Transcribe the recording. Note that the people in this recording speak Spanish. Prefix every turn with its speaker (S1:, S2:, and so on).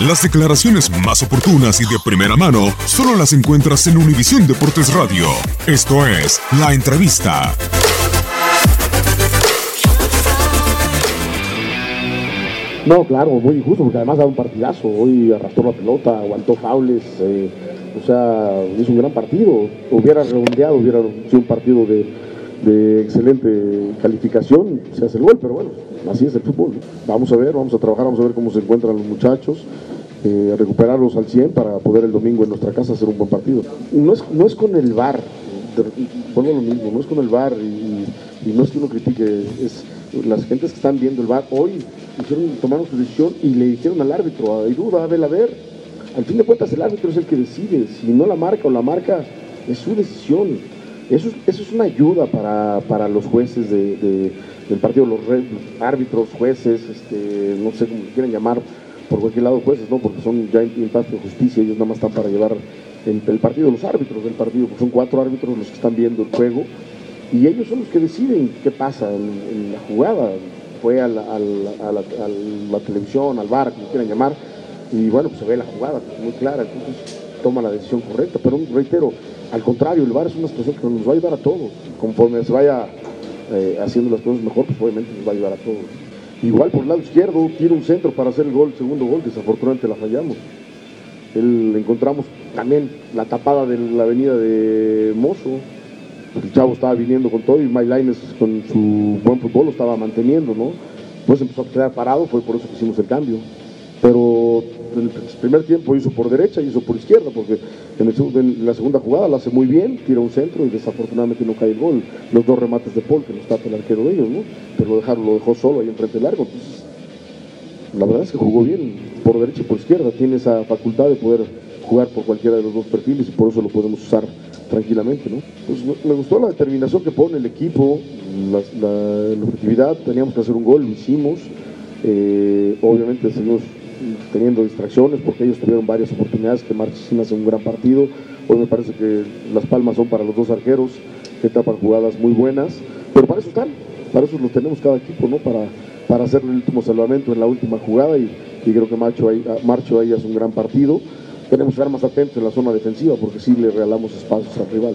S1: Las declaraciones más oportunas y de primera mano solo las encuentras en Univisión Deportes Radio. Esto es La Entrevista.
S2: No, claro, muy injusto, porque además dado un partidazo. Hoy arrastró la pelota, aguantó faules, eh, o sea, hizo un gran partido. Hubiera redondeado, hubiera sido un partido de, de excelente calificación, se hace el gol, pero bueno, así es el fútbol. Vamos a ver, vamos a trabajar, vamos a ver cómo se encuentran los muchachos, eh, recuperarlos al 100 para poder el domingo en nuestra casa hacer un buen partido. No es, no es con el VAR, pongo lo mismo, no es con el VAR y, no es que uno critique, es las gentes que están viendo el VAR hoy tomaron su decisión y le dijeron al árbitro, hay duda, vela a ver. Al fin de cuentas el árbitro es el que decide, si no la marca o la marca, es su decisión. Eso, es- eso es una ayuda para, para los jueces de- de- del partido, los, re- árbitros, jueces, este, no sé cómo quieran llamar, por cualquier lado jueces, ¿no? porque son ya en parte de justicia, ellos nada más están para llevar el, partido, los árbitros del partido, porque son cuatro árbitros los que están viendo el juego, y ellos son los que deciden qué pasa en, la jugada. Fue a la, a la- a la- televisión, al bar, como quieran llamar, y bueno, pues se ve la jugada muy clara, entonces toma la decisión correcta. Pero reitero, al contrario, el VAR es una situación que nos va a ayudar a todos. Conforme se vaya eh, haciendo las cosas mejor, pues obviamente nos va a ayudar a todos. Igual por el lado izquierdo, tira un centro para hacer el gol, el segundo gol, desafortunadamente la fallamos. El, encontramos también la tapada de la avenida de Mozo. El chavo estaba viniendo con todo y Mike Lainez con su buen fútbol lo estaba manteniendo, ¿no? Pues empezó a quedar parado, fue por eso que hicimos el cambio. Pero el primer tiempo hizo por derecha y hizo por izquierda, porque en, el en la segunda jugada lo hace muy bien, tira un centro y desafortunadamente no cae el gol. Los dos remates de Paul que nos tapa el arquero de ellos, ¿no? Pero lo dejaron, lo dejó solo ahí enfrente largo. La verdad es que jugó bien por derecha y por izquierda, tiene esa facultad de poder jugar por cualquiera de los dos perfiles y por eso lo podemos usar tranquilamente, ¿no? Pues me- gustó la determinación que pone el equipo, la, la- la objetividad, teníamos que hacer un gol, lo hicimos, Eh, obviamente seguimos teniendo distracciones porque ellos tuvieron varias oportunidades que Marchesín hace un gran partido, hoy me parece que las palmas son para los dos arqueros que tapan jugadas muy buenas, pero para eso están, para eso los tenemos cada equipo, ¿no? Para, para hacer el último salvamento en la última jugada y, y creo que Marcho ahí, Marcho ahí hace un gran partido. Tenemos que estar más atentos en la zona defensiva porque sí le regalamos espacios al rival.